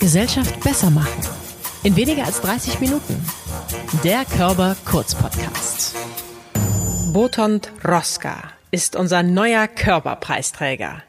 Gesellschaft besser machen. In weniger als 30 Minuten. Der Körper Kurz Podcast. Botond Roska ist unser neuer Körperpreisträger.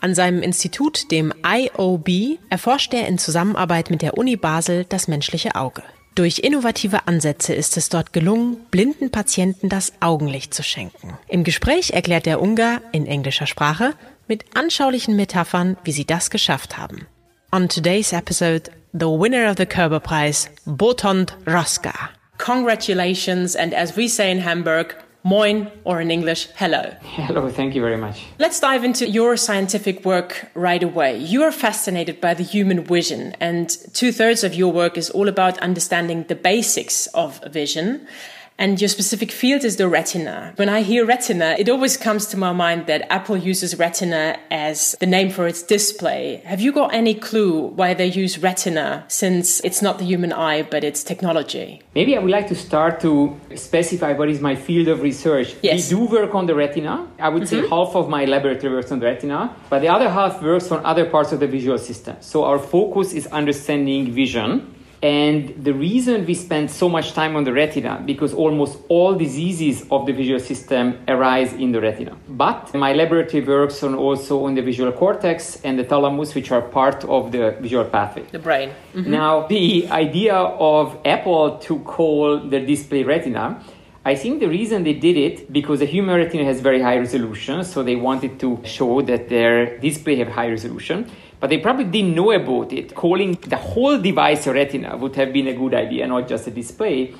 An seinem Institut, dem IOB, erforscht er in Zusammenarbeit mit der Uni Basel das menschliche Auge. Durch innovative Ansätze ist es dort gelungen, blinden Patienten das Augenlicht zu schenken. Im Gespräch erklärt der Ungar in englischer Sprache mit anschaulichen Metaphern, wie sie das geschafft haben. On today's episode, the winner of the Kerber Prize, Botond Roska. Congratulations, and as we say in Hamburg, Moin, or in English, hello. Hello, thank you very much. Let's dive into your scientific work right away. You are fascinated by the human vision, and two thirds of your work is all about understanding the basics of vision. And your specific field is the retina. When I hear retina, it always comes to my mind that Apple uses retina as the name for its display. Have you got any clue why they use retina since it's not the human eye, but it's technology? Maybe I would like to start to specify what is my field of research. Yes. We do work on the retina. I would say mm-hmm. half of my laboratory works on the retina, but the other half works on other parts of the visual system. So our focus is understanding vision and the reason we spend so much time on the retina, because almost all diseases of the visual system arise in the retina. But my laboratory works on also on the visual cortex and the thalamus, which are part of the visual pathway. The brain. Mm-hmm. Now, the idea of Apple to call their display retina, I think the reason they did it because the human retina has very high resolution, so they wanted to show that their display have high resolution but they probably didn't know about it. Calling the whole device a retina would have been a good idea, not just a display,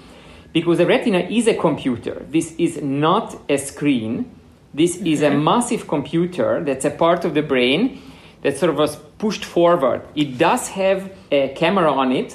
because a retina is a computer. This is not a screen. This is a mm-hmm. massive computer that's a part of the brain that sort of was pushed forward. It does have a camera on it,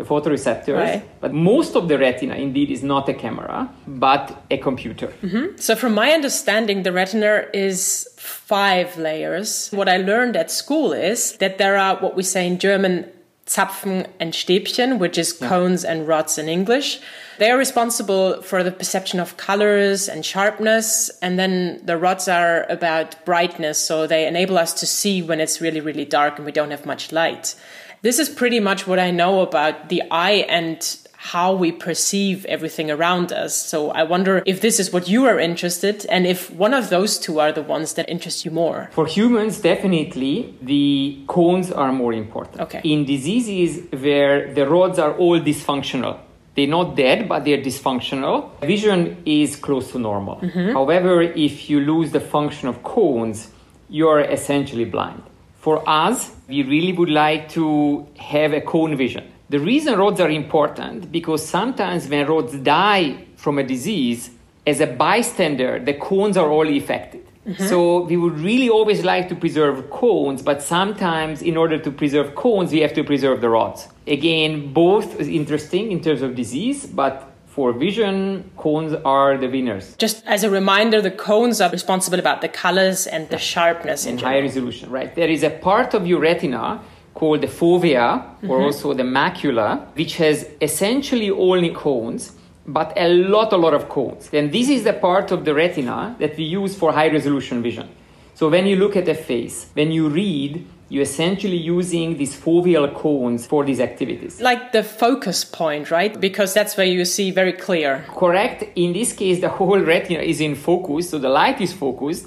the photoreceptors, right. but most of the retina indeed is not a camera, but a computer. Mm-hmm. So, from my understanding, the retina is five layers. What I learned at school is that there are what we say in German Zapfen and Stäbchen, which is yeah. cones and rods in English. They are responsible for the perception of colors and sharpness, and then the rods are about brightness, so they enable us to see when it's really, really dark and we don't have much light. This is pretty much what I know about the eye and how we perceive everything around us. So I wonder if this is what you are interested and if one of those two are the ones that interest you more. For humans, definitely the cones are more important. Okay. In diseases where the rods are all dysfunctional, they're not dead, but they're dysfunctional. Vision is close to normal. Mm-hmm. However, if you lose the function of cones, you're essentially blind. For us, we really would like to have a cone vision the reason rods are important because sometimes when rods die from a disease, as a bystander, the cones are all affected. Mm-hmm. So we would really always like to preserve cones, but sometimes in order to preserve cones, we have to preserve the rods. Again, both is interesting in terms of disease, but for vision, cones are the winners. Just as a reminder, the cones are responsible about the colors and the sharpness in high resolution, right? There is a part of your retina called the fovea or mm-hmm. also the macula, which has essentially only cones but a lot, a lot of cones. And this is the part of the retina that we use for high resolution vision. So when you look at a face, when you read, you're essentially using these foveal cones for these activities. Like the focus point, right? Because that's where you see very clear. Correct. In this case, the whole retina is in focus, so the light is focused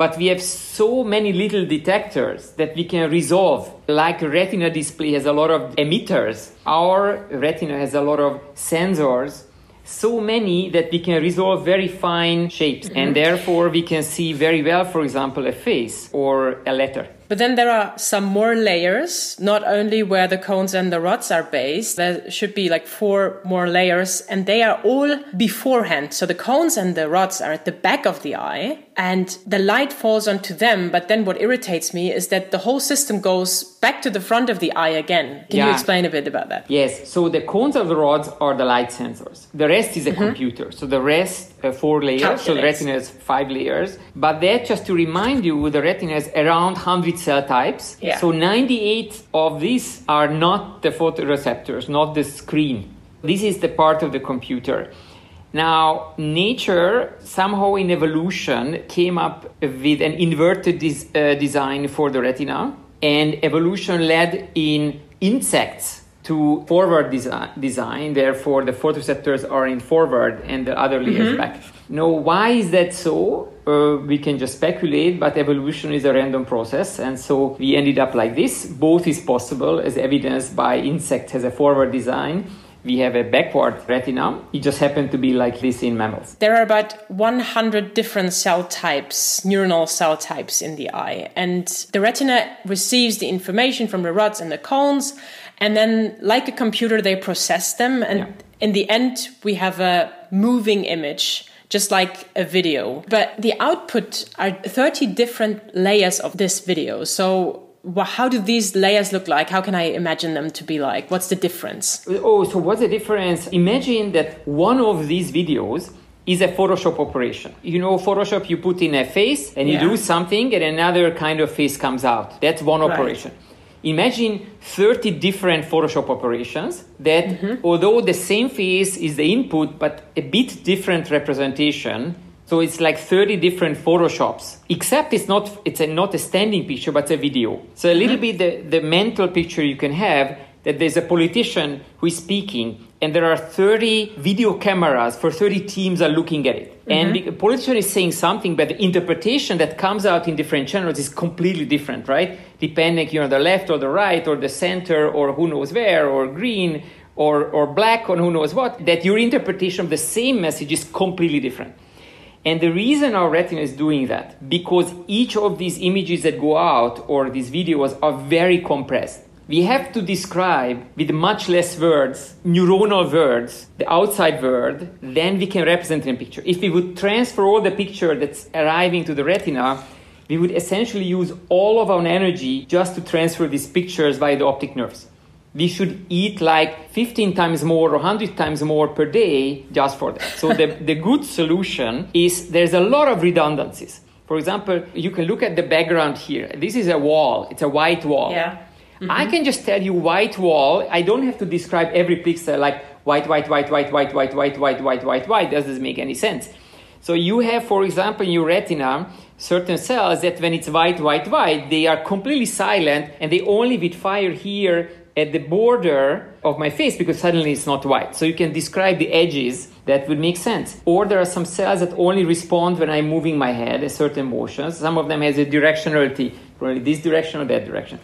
but we have so many little detectors that we can resolve. Like a retina display has a lot of emitters, our retina has a lot of sensors, so many that we can resolve very fine shapes, mm-hmm. and therefore we can see very well, for example, a face or a letter. But then there are some more layers, not only where the cones and the rods are based, there should be like four more layers, and they are all beforehand. So the cones and the rods are at the back of the eye, and the light falls onto them. But then what irritates me is that the whole system goes back to the front of the eye again. Can yeah. you explain a bit about that? Yes. So the cones of the rods are the light sensors. The rest is a mm-hmm. computer. So the rest, uh, four layers. Calculates. So the retina has five layers. But that, just to remind you, the retina has around 100 cell types. Yeah. So 98 of these are not the photoreceptors, not the screen. This is the part of the computer. Now, nature somehow in evolution came up with an inverted des- uh, design for the retina and evolution led in insects to forward design, design. Therefore, the photoreceptors are in forward and the other layers mm-hmm. back. Now, why is that so? Uh, we can just speculate, but evolution is a random process, and so we ended up like this. Both is possible, as evidenced by insect has a forward design we have a backward retina. It just happened to be like this in mammals. There are about 100 different cell types, neuronal cell types in the eye. And the retina receives the information from the rods and the cones. And then, like a computer, they process them. And yeah. in the end, we have a moving image just like a video. But the output are 30 different layers of this video. So how do these layers look like? How can I imagine them to be like? What's the difference? Oh, so what's the difference? Imagine that one of these videos is a Photoshop operation. You know, Photoshop, you put in a face and you yeah. do something and another kind of face comes out. That's one right. operation. Imagine 30 different Photoshop operations that, mm-hmm. although the same face is the input, but a bit different representation, so it's like 30 different photoshops, except it's not it's a, not a standing picture, but a video. So a little mm-hmm. bit the, the mental picture you can have that there's a politician who is speaking and there are 30 video cameras for 30 teams are looking at it. Mm-hmm. And the politician is saying something, but the interpretation that comes out in different channels is completely different, right? Depending, you know, the left or the right or the center or who knows where or green or, or black or who knows what, that your interpretation of the same message is completely different. And the reason our retina is doing that, because each of these images that go out or these videos are very compressed. We have to describe with much less words, neuronal words, the outside world, then we can represent in a picture. If we would transfer all the picture that's arriving to the retina, we would essentially use all of our energy just to transfer these pictures via the optic nerves we should eat like 15 times more or 100 times more per day just for that. So the, the good solution is there's a lot of redundancies. For example, you can look at the background here. This is a wall. It's a white wall. Yeah. Mm-hmm. I can just tell you white wall. I don't have to describe every pixel like white, white, white, white, white, white, white, white, white, white, white. Doesn't make any sense. So you have, for example, in your retina, certain cells that when it's white, white, white, they are completely silent and they only with fire here at the border of my face because suddenly it's not white. So you can describe the edges that would make sense. Or there are some cells that only respond when I'm moving my head, a certain motion. Some of them has a directionality, probably this direction or that direction.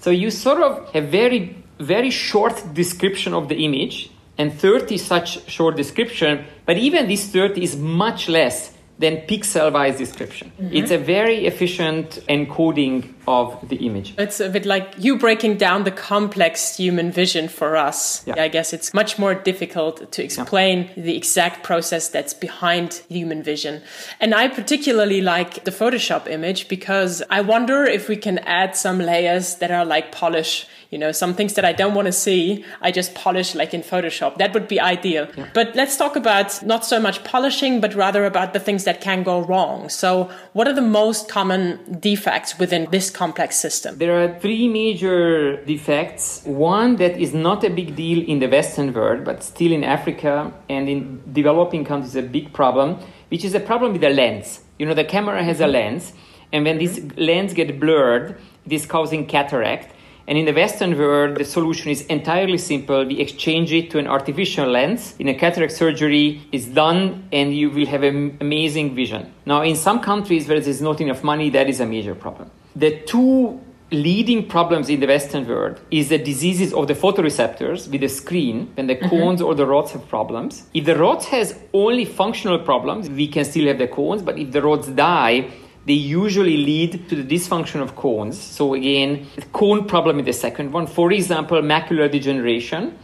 So you sort of have very, very short description of the image and 30 such short description, but even this 30 is much less than pixel-wise description. Mm-hmm. It's a very efficient encoding of the image. It's a bit like you breaking down the complex human vision for us. Yeah. I guess it's much more difficult to explain yeah. the exact process that's behind human vision. And I particularly like the Photoshop image because I wonder if we can add some layers that are like polish you know some things that i don't want to see i just polish like in photoshop that would be ideal yeah. but let's talk about not so much polishing but rather about the things that can go wrong so what are the most common defects within this complex system there are three major defects one that is not a big deal in the western world but still in africa and in developing countries a big problem which is a problem with the lens you know the camera has a mm-hmm. lens and when this lens get blurred it is causing cataract and in the Western world, the solution is entirely simple. We exchange it to an artificial lens. In a cataract surgery, it's done and you will have an amazing vision. Now, in some countries where there's not enough money, that is a major problem. The two leading problems in the Western world is the diseases of the photoreceptors with the screen when the mm-hmm. cones or the rods have problems. If the rods has only functional problems, we can still have the cones, but if the rods die, they usually lead to the dysfunction of cones. So again, the cone problem is the second one. For example, macular degeneration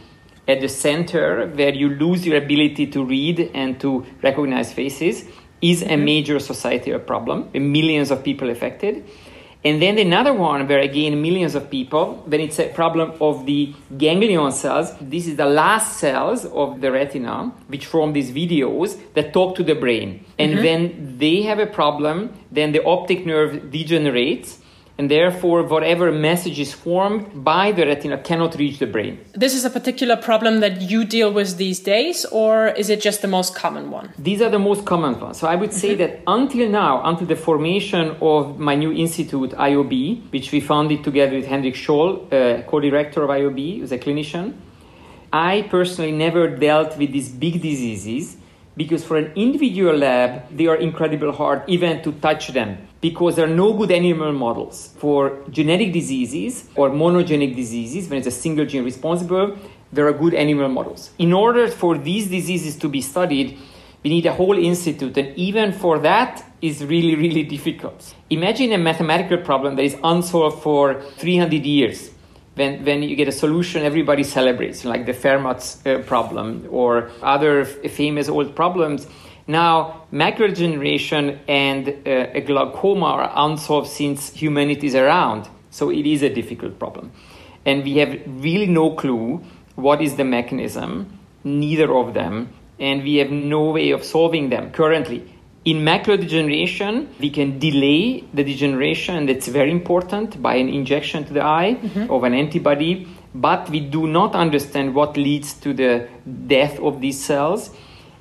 at the center where you lose your ability to read and to recognize faces is a mm-hmm. major societal problem, millions of people affected. And then another one where again millions of people, when it's a problem of the ganglion cells, this is the last cells of the retina which form these videos that talk to the brain. And mm-hmm. when they have a problem, then the optic nerve degenerates and therefore whatever message is formed by the retina cannot reach the brain. This is a particular problem that you deal with these days, or is it just the most common one? These are the most common ones. So I would say mm-hmm. that until now, until the formation of my new institute, IOB, which we founded together with Hendrik Scholl, uh, co-director of IOB, who's a clinician, I personally never dealt with these big diseases because for an individual lab, they are incredibly hard even to touch them because there are no good animal models for genetic diseases or monogenic diseases when it's a single gene responsible. There are good animal models. In order for these diseases to be studied, we need a whole institute, and even for that is really, really difficult. Imagine a mathematical problem that is unsolved for 300 years when, when you get a solution, everybody celebrates, like the Fermat's uh, problem or other f- famous old problems. Now, macular degeneration and uh, glaucoma are unsolved since humanity is around, so it is a difficult problem. And we have really no clue what is the mechanism, neither of them, and we have no way of solving them currently. In macular degeneration, we can delay the degeneration, and that's very important, by an injection to the eye mm-hmm. of an antibody. But we do not understand what leads to the death of these cells,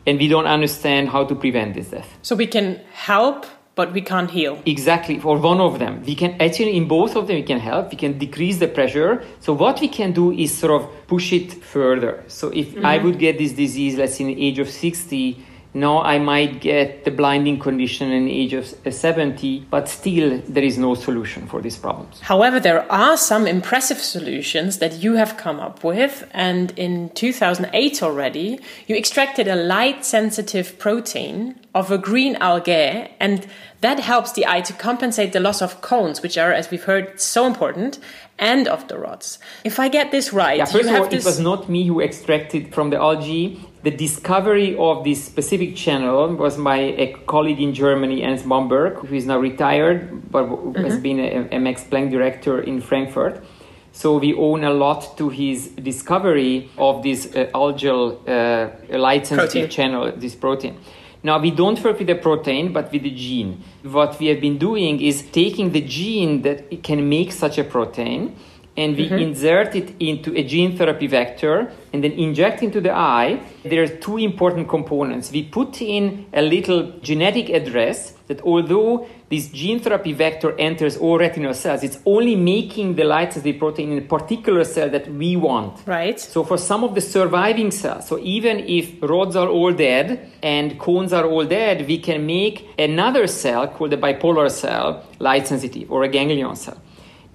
and we don't understand how to prevent this death. So we can help, but we can't heal. Exactly, for one of them. We can actually, in both of them, we can help. We can decrease the pressure. So what we can do is sort of push it further. So if mm-hmm. I would get this disease, let's say in the age of 60, now I might get the blinding condition in the age of uh, 70, but still there is no solution for these problems. However, there are some impressive solutions that you have come up with. And in 2008 already, you extracted a light sensitive protein of a green algae and that helps the eye to compensate the loss of cones, which are, as we've heard, so important, and of the rods. If I get this right, yeah, first of all, this... it was not me who extracted from the algae the discovery of this specific channel was my a colleague in Germany, Ernst Bamberg, who is now retired but mm-hmm. has been a, a Max Planck director in Frankfurt. So we own a lot to his discovery of this uh, algal uh, light sensitive channel, this protein. Now we don't work with the protein, but with the gene. What we have been doing is taking the gene that can make such a protein and we mm-hmm. insert it into a gene therapy vector and then inject into the eye, there are two important components. We put in a little genetic address that although this gene therapy vector enters all retinal cells, it's only making the light sensitive protein in a particular cell that we want. Right. So for some of the surviving cells, so even if rods are all dead and cones are all dead, we can make another cell called a bipolar cell light sensitive or a ganglion cell.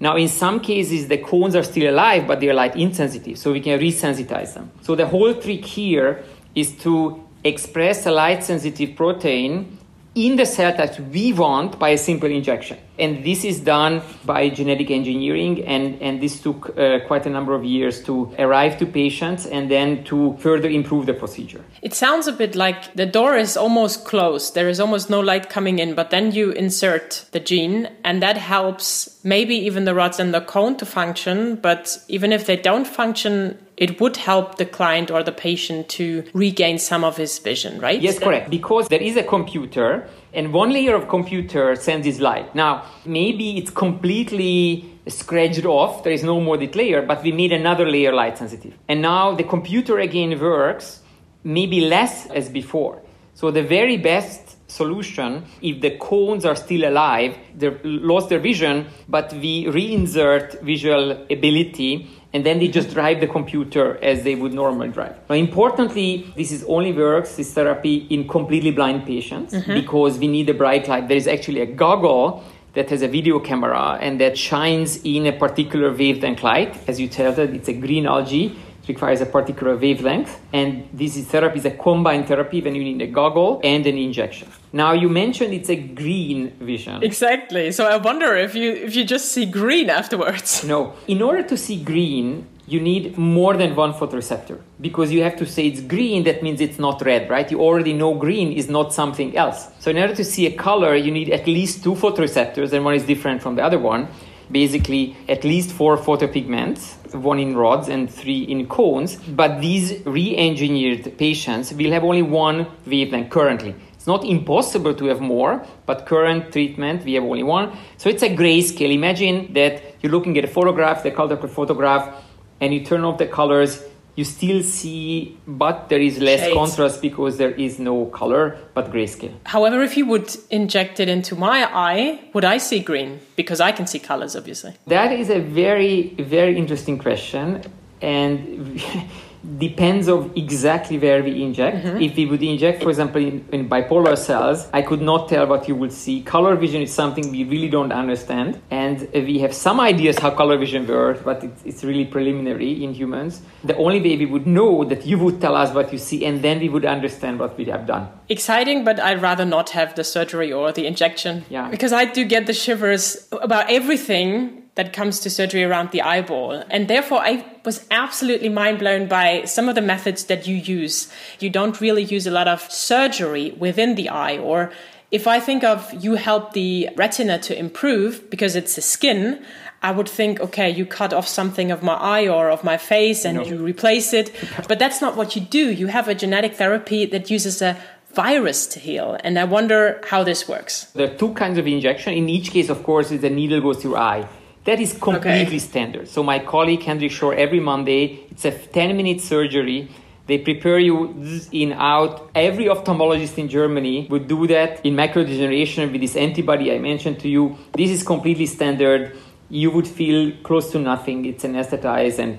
Now, in some cases, the cones are still alive, but they are light insensitive, so we can resensitize them. So the whole trick here is to express a light sensitive protein in the cell that we want by a simple injection. And this is done by genetic engineering, and, and this took uh, quite a number of years to arrive to patients and then to further improve the procedure. It sounds a bit like the door is almost closed, there is almost no light coming in, but then you insert the gene, and that helps maybe even the rods and the cone to function, but even if they don't function, it would help the client or the patient to regain some of his vision, right? Yes, correct. Because there is a computer, and one layer of computer sends this light. Now, maybe it's completely scratched off, there is no more that layer, but we made another layer light sensitive. And now the computer again works, maybe less as before. So the very best solution if the cones are still alive they lost their vision but we reinsert visual ability and then they just drive the computer as they would normally drive. Now, importantly, this is only works, this therapy, in completely blind patients mm-hmm. because we need a bright light. There is actually a goggle that has a video camera and that shines in a particular wavelength light. As you tell that it's a green algae requires a particular wavelength. And this is therapy is a combined therapy when you need a goggle and an injection. Now you mentioned it's a green vision. Exactly. So I wonder if you if you just see green afterwards. No. In order to see green, you need more than one photoreceptor because you have to say it's green that means it's not red right you already know green is not something else so in order to see a color you need at least two photoreceptors and one is different from the other one basically at least four photopigments, one in rods and three in cones. But these re engineered patients will have only one wavelength currently. It's not impossible to have more, but current treatment, we have only one. So it's a grayscale. Imagine that you're looking at a photograph, the color photograph, and you turn off the colors you still see, but there is less Shades. contrast because there is no color, but grayscale. However, if you would inject it into my eye, would I see green? Because I can see colors, obviously. That is a very, very interesting question. And depends of exactly where we inject. Mm-hmm. If we would inject, for example, in, in bipolar cells, I could not tell what you would see. Color vision is something we really don't understand, and we have some ideas how color vision works, but it's, it's really preliminary in humans. The only way we would know that you would tell us what you see, and then we would understand what we have done. Exciting, but I'd rather not have the surgery or the injection. Yeah. Because I do get the shivers about everything that comes to surgery around the eyeball. And therefore, I was absolutely mind blown by some of the methods that you use. You don't really use a lot of surgery within the eye, or if I think of you help the retina to improve because it's the skin, I would think, okay, you cut off something of my eye or of my face and No. you replace it. But that's not what you do. You have a genetic therapy that uses a virus to heal. And I wonder how this works. There are two kinds of injection. In each case, of course, is the needle goes through eye. That is completely Okay. standard. So my colleague Hendrik Shore, every Monday, it's a 10-minute surgery. They prepare you in out. Every ophthalmologist in Germany would do that in macular degeneration with this antibody I mentioned to you. This is completely standard. You would feel close to nothing. It's anesthetized and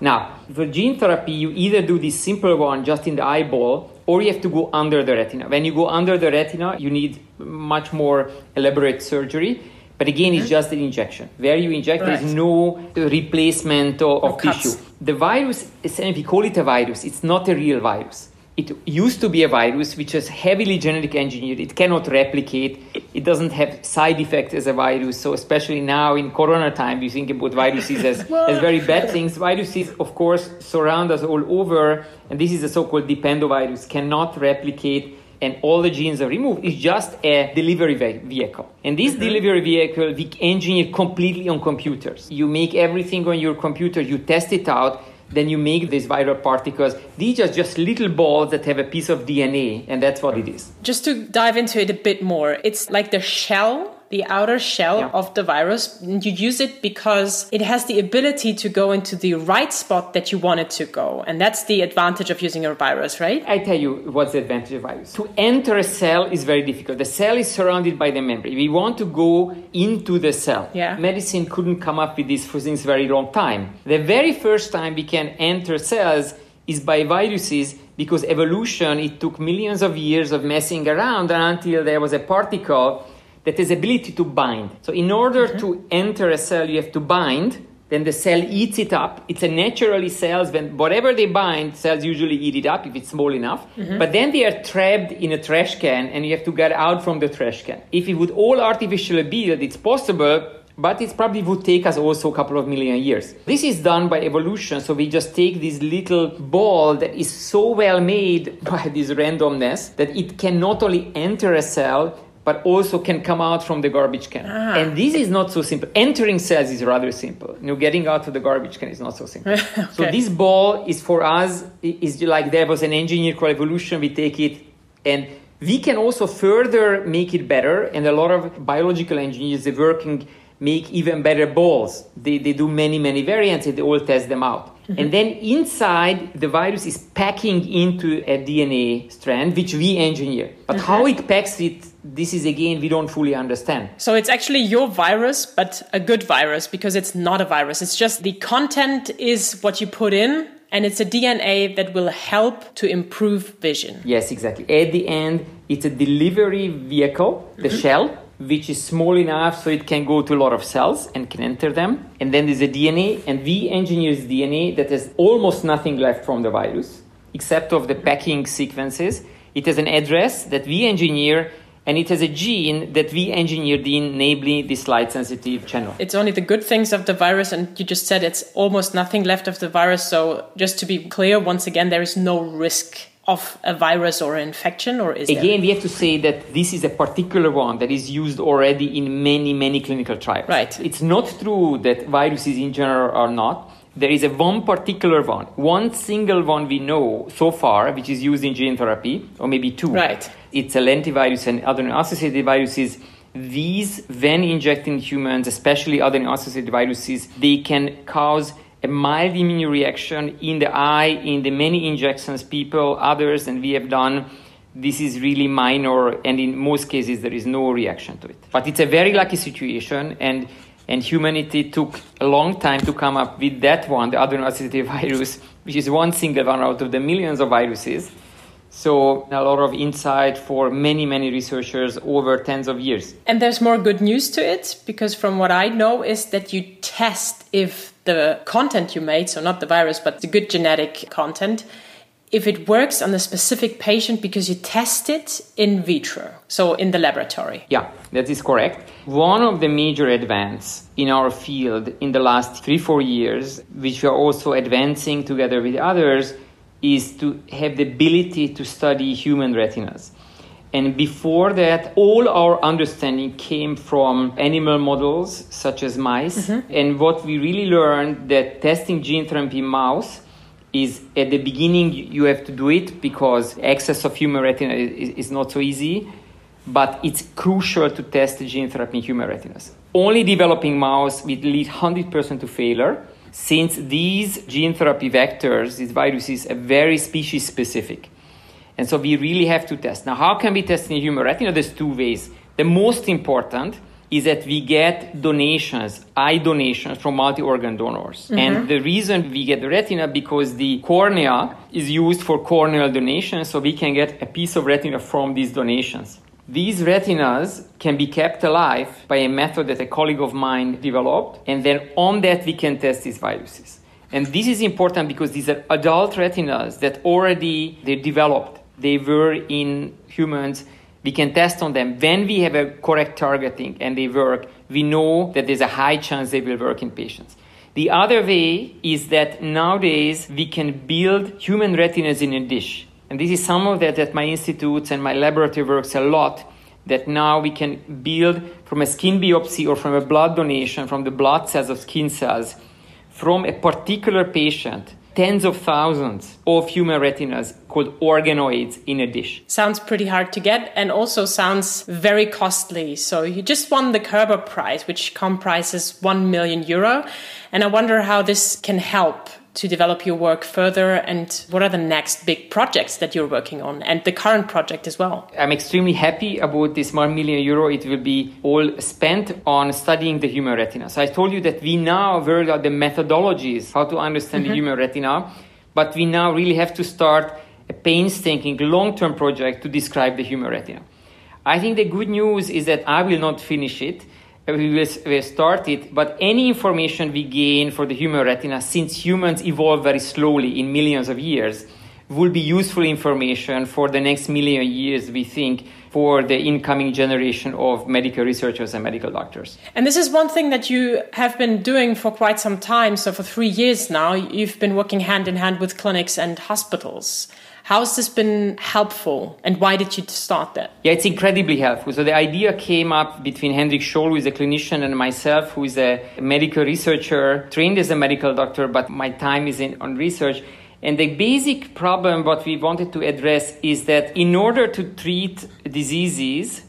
now, for gene therapy, you either do this simple one just in the eyeball, or you have to go under the retina. When you go under the retina, you need much more elaborate surgery. But again, it's just an injection. Where you inject, there Right. is no uh, replacement of, of tissue. The virus, essentially, we call it a virus. It's not a real virus. It used to be a virus which is heavily genetic engineered. It cannot replicate. It doesn't have side effects as a virus. So especially now in Corona time, you think about viruses as, as very bad things. Viruses, of course, surround us all over, and this is a so-called dependovirus. Cannot replicate, and all the genes are removed. It's just a delivery ve- vehicle. And this mm-hmm. delivery vehicle we engineer completely on computers. You make everything on your computer. You test it out then you make these viral particles. These are just little balls that have a piece of DNA, and that's what it is. Just to dive into it a bit more, it's like the shell, the outer shell Yeah. of the virus. And you use it because it has the ability to go into the right spot that you want it to go. And that's the advantage of using a virus, right? I tell you what's the advantage of virus. To enter a cell is very difficult. The cell is surrounded by the membrane. We want to go into the cell. Yeah. Medicine couldn't come up with this for since very long time. The very first time we can enter cells is by viruses because evolution it took millions of years of messing around until there was a particle that has ability to bind. So in order mm-hmm. to enter a cell you have to bind then the cell eats it up. It's a naturally cells when whatever they bind, cells usually eat it up if it's small enough. Mm-hmm. But then they are trapped in a trash can and you have to get out from the trash can. If it would all artificially build, it's possible, but it probably would take us also a couple of million years. This is done by evolution, so we just take this little ball that is so well made by this randomness that it can not only enter a cell but also can come out from the garbage can. Ah. And this is not so simple. Entering cells is rather simple. You know, getting out of the garbage can is not so simple. So this ball is for us is like there was an engineer called evolution. We take it and we can also further make it better. And a lot of biological engineers are working make even better balls. They, they do many, many variants and they all test them out. Mm-hmm. And then inside, the virus is packing into a DNA strand, which we engineer. But mm-hmm. how it packs it, this is again, we don't fully understand. So it's actually your virus, but a good virus because it's not a virus. It's just the content is what you put in, and it's a DNA that will help to improve vision. Yes, exactly. At the end, it's a delivery vehicle, the mm-hmm. shell, which is small enough so it can go to a lot of cells and can enter them. And then there's a DNA, and we engineer DNA that has almost nothing left from the virus, except of the packing sequences. It has an address that we engineer, and it has a gene that we engineered in, namely this light sensitive channel. It's only the good things of the virus, and you just said it's almost nothing left of the virus. So just to be clear, once again, there is no risk of a virus or an infection, or is there? Again, we have to say that this is a particular one that is used already in many, many clinical trials. Right. It's not true that viruses in general are not. There is a one particular one, one single one we know so far, which is used in gene therapy, or maybe two. Right. it's a lentivirus and adeno-associated viruses. These, when injected in humans, especially adeno-associated viruses, they can cause a mild immune reaction in the eye in the many injections people, others, and we have done. This is really minor, and in most cases, there is no reaction to it. But it's a very lucky situation, and and humanity took a long time to come up with that one, the adeno-associated virus, which is one single one out of the millions of viruses. So a lot of insight for many, many researchers over tens of years. And there's more good news to it because from what I know is that you test if the content you made, so not the virus, but the good genetic content, if it works on a specific patient because you test it in vitro, so in the laboratory. Yeah, that is correct. One of the major advances in our field in the last three, four years, which we are also advancing together with others, is to have the ability to study human retinas. And before that, all our understanding came from animal models such as mice. Mm-hmm. And what we really learned that testing gene therapy in mouse is at the beginning you have to do it because access of human retina is, is not so easy but it's crucial to test the gene therapy in human retinas only developing mouse will lead 100% to failure since these gene therapy vectors these viruses are very species specific and so we really have to test now how can we test in human retina there's two ways the most important is that we get donations, eye donations from multi-organ donors. Mm-hmm. And the reason we get the retina because the cornea is used for corneal donations, so we can get a piece of retina from these donations. These retinas can be kept alive by a method that a colleague of mine developed, and then on that we can test these viruses. And this is important because these are adult retinas that already they developed. They were in humans we can test on them. When we have a correct targeting and they work we know that there's a high chance they will work in patients. The other way is that nowadays we can build human retinas in a dish. And this is some of that at my institutes and my laboratory works a lot that now we can build from a skin biopsy or from a blood donation from the blood cells of skin cells from a particular patient tens of thousands of human retinas called organoids in a dish. Sounds pretty hard to get and also sounds very costly. So you just won the Kerber Prize, which comprises 1 million euro. And I wonder how this can help to develop your work further and what are the next big projects that you're working on and the current project as well? I'm extremely happy about this 1 million euro. It will be all spent on studying the human retina. So i told you that we now work out the methodologies how to understand mm-hmm. the human retina but we now really have to start a painstaking long-term project to describe the human retina. I think the good news is that i will not finish it we will start it, but any information we gain for the human retina, since humans evolve very slowly in millions of years, will be useful information for the next million years, we think, for the incoming generation of medical researchers and medical doctors. And this is one thing that you have been doing for quite some time. So, for three years now, you've been working hand in hand with clinics and hospitals. How has this been helpful and why did you start that? Yeah, it's incredibly helpful. So the idea came up between Hendrik Scholl, who is a clinician, and myself, who is a medical researcher, trained as a medical doctor, but my time is in, on research. And the basic problem, what we wanted to address, is that in order to treat diseases,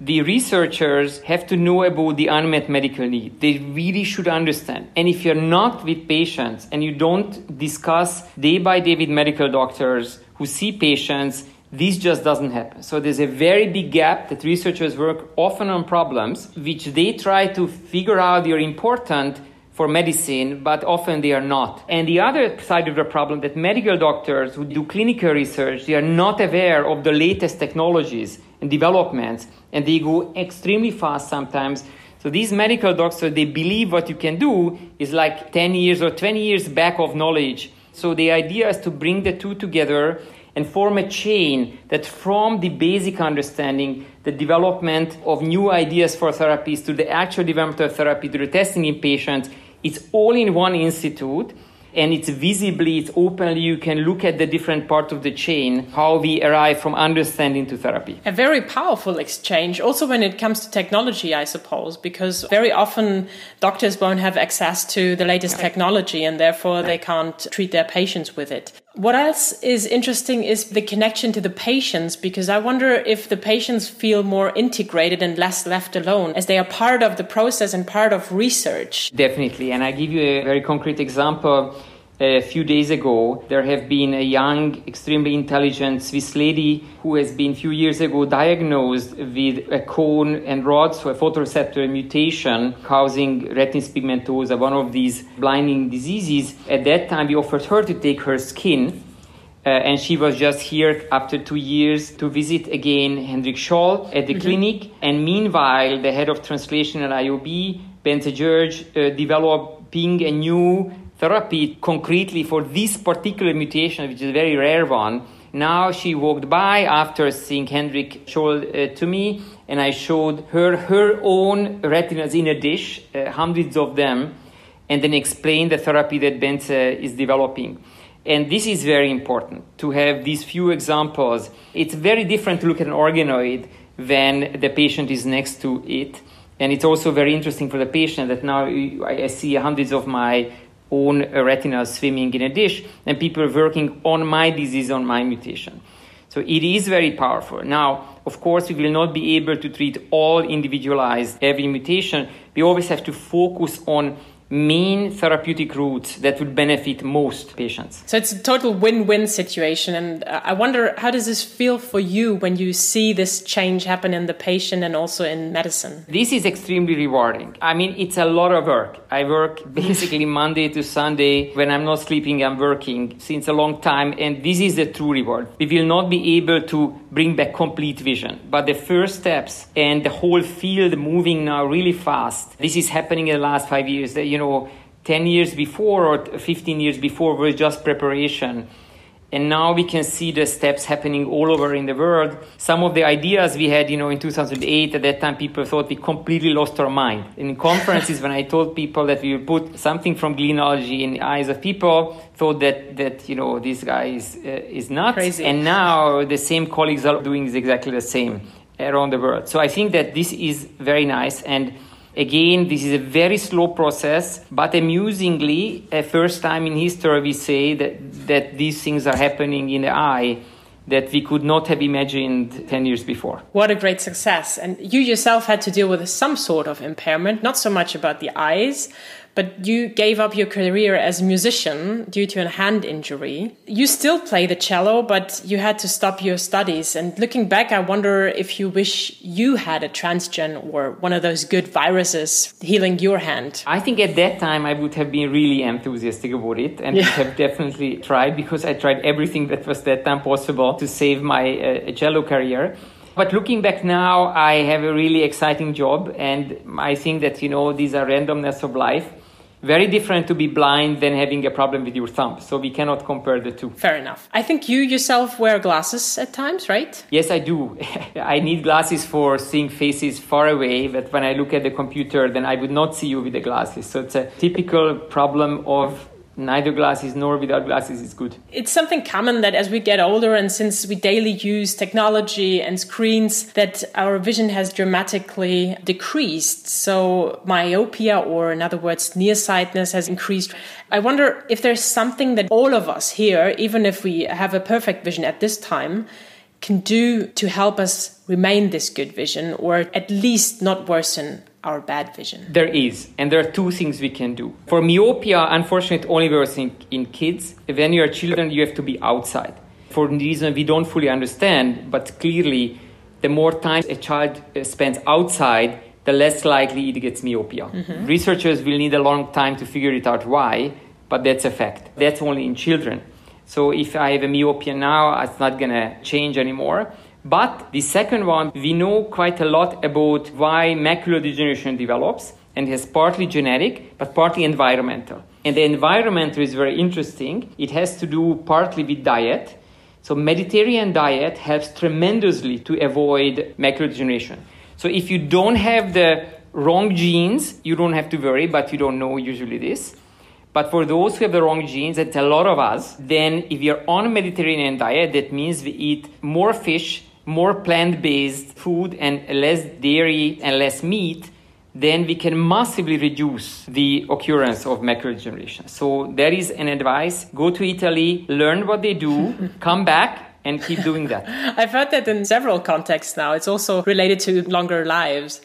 the researchers have to know about the unmet medical need. They really should understand. And if you're not with patients and you don't discuss day by day with medical doctors who see patients, this just doesn't happen. So there's a very big gap that researchers work often on problems which they try to figure out are important for medicine, but often they are not. And the other side of the problem that medical doctors who do clinical research, they are not aware of the latest technologies developments, and they go extremely fast sometimes. So these medical doctors, they believe what you can do is like 10 years or 20 years back of knowledge. So the idea is to bring the two together and form a chain that from the basic understanding, the development of new ideas for therapies to the actual development of therapy to the testing in patients, it's all in one institute and it's visibly, it's openly, you can look at the different part of the chain, how we arrive from understanding to therapy. A very powerful exchange, also when it comes to technology, I suppose, because very often doctors won't have access to the latest technology and therefore they can't treat their patients with it. What else is interesting is the connection to the patients, because I wonder if the patients feel more integrated and less left alone as they are part of the process and part of research. Definitely. And I give you a very concrete example a few days ago, there have been a young, extremely intelligent Swiss lady who has been a few years ago diagnosed with a cone and rod, so a photoreceptor mutation causing retinitis pigmentosa, one of these blinding diseases. At that time, we offered her to take her skin. Uh, and she was just here after two years to visit again Hendrik Scholl at the mm-hmm. clinic. And meanwhile, the head of translation at IOB, Bence George, uh, developing a new therapy concretely for this particular mutation, which is a very rare one. Now she walked by after seeing Hendrik showed uh, to me, and I showed her her own retinas in a dish, uh, hundreds of them, and then explained the therapy that Bence is developing. And this is very important to have these few examples. It's very different to look at an organoid when the patient is next to it. And it's also very interesting for the patient that now I see hundreds of my own retina swimming in a dish, and people working on my disease, on my mutation. So it is very powerful. Now, of course, we will not be able to treat all individualized every mutation. We always have to focus on main therapeutic routes that would benefit most patients. So it's a total win-win situation and I wonder how does this feel for you when you see this change happen in the patient and also in medicine? This is extremely rewarding. I mean it's a lot of work. I work basically Monday to Sunday when I'm not sleeping I'm working since a long time and this is the true reward. We will not be able to bring back complete vision but the first steps and the whole field moving now really fast. This is happening in the last 5 years that you know, 10 years before or 15 years before was just preparation. And now we can see the steps happening all over in the world. Some of the ideas we had, you know, in 2008, at that time, people thought we completely lost our mind. In conferences, when I told people that we would put something from glinology in the eyes of people, thought that, that you know, this guy is, uh, is nuts. Crazy. And now the same colleagues are doing exactly the same around the world. So I think that this is very nice. And Again, this is a very slow process, but amusingly, a first time in history we say that, that these things are happening in the eye that we could not have imagined 10 years before. What a great success. And you yourself had to deal with some sort of impairment, not so much about the eyes, but you gave up your career as a musician due to a hand injury. You still play the cello, but you had to stop your studies. And looking back, I wonder if you wish you had a transgen or one of those good viruses healing your hand. I think at that time I would have been really enthusiastic about it and yeah. have definitely tried because I tried everything that was that time possible to save my uh, cello career. But looking back now, I have a really exciting job, and I think that you know these are randomness of life very different to be blind than having a problem with your thumb. So we cannot compare the two. Fair enough. I think you yourself wear glasses at times, right? Yes, I do. I need glasses for seeing faces far away, but when I look at the computer, then I would not see you with the glasses. So it's a typical problem of neither glasses nor without glasses is good. It's something common that as we get older and since we daily use technology and screens that our vision has dramatically decreased. So myopia or in other words nearsightedness has increased. I wonder if there's something that all of us here even if we have a perfect vision at this time can do to help us remain this good vision or at least not worsen our bad vision? There is, and there are two things we can do. For myopia, unfortunately, only works in, in kids. When you are children, you have to be outside. For the reason we don't fully understand, but clearly, the more time a child uh, spends outside, the less likely it gets myopia. Mm-hmm. Researchers will need a long time to figure it out why, but that's a fact. That's only in children. So if I have a myopia now, it's not going to change anymore. But the second one, we know quite a lot about why macular degeneration develops, and it's partly genetic, but partly environmental. And the environmental is very interesting. It has to do partly with diet. So Mediterranean diet helps tremendously to avoid macular degeneration. So if you don't have the wrong genes, you don't have to worry, but you don't know usually this. But for those who have the wrong genes, it's a lot of us, then if you're on a Mediterranean diet, that means we eat more fish more plant based food and less dairy and less meat, then we can massively reduce the occurrence of macular degeneration. So there is an advice: go to Italy, learn what they do, come back, and keep doing that. I've heard that in several contexts now. It's also related to longer lives.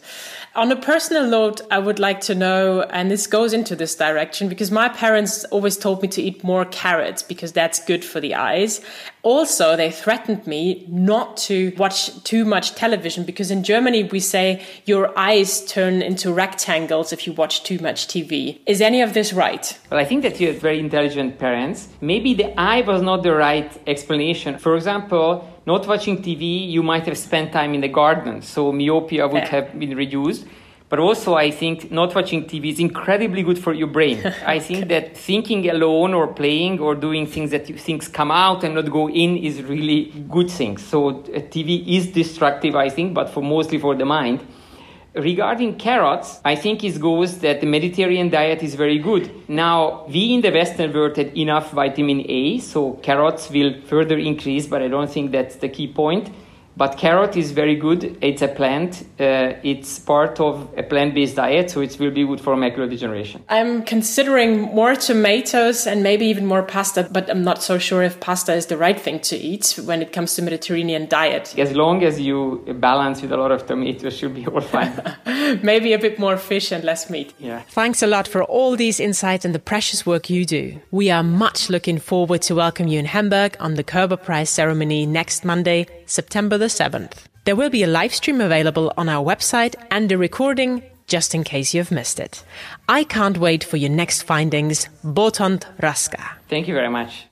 On a personal note, I would like to know, and this goes into this direction because my parents always told me to eat more carrots because that's good for the eyes. Also, they threatened me not to watch too much television because in Germany we say your eyes turn into rectangles if you watch too much TV. Is any of this right? Well, I think that you have very intelligent parents. Maybe the eye was not the right explanation. For example, not watching TV, you might have spent time in the garden, so myopia would have been reduced. But also, I think not watching TV is incredibly good for your brain. I think that thinking alone or playing or doing things that you, things come out and not go in is really good thing. So uh, TV is destructive, I think, but for mostly for the mind. Regarding carrots, I think it goes that the Mediterranean diet is very good. Now, we in the Western world had enough vitamin A, so carrots will further increase, but I don't think that's the key point. But carrot is very good. It's a plant. Uh, it's part of a plant-based diet, so it will be good for macular degeneration. I'm considering more tomatoes and maybe even more pasta, but I'm not so sure if pasta is the right thing to eat when it comes to Mediterranean diet. As long as you balance with a lot of tomatoes, should be all fine. maybe a bit more fish and less meat. Yeah. Thanks a lot for all these insights and the precious work you do. We are much looking forward to welcome you in Hamburg on the Körber Prize ceremony next Monday, September the 7th. There will be a live stream available on our website and a recording just in case you've missed it. I can't wait for your next findings. Botond Roska. Thank you very much.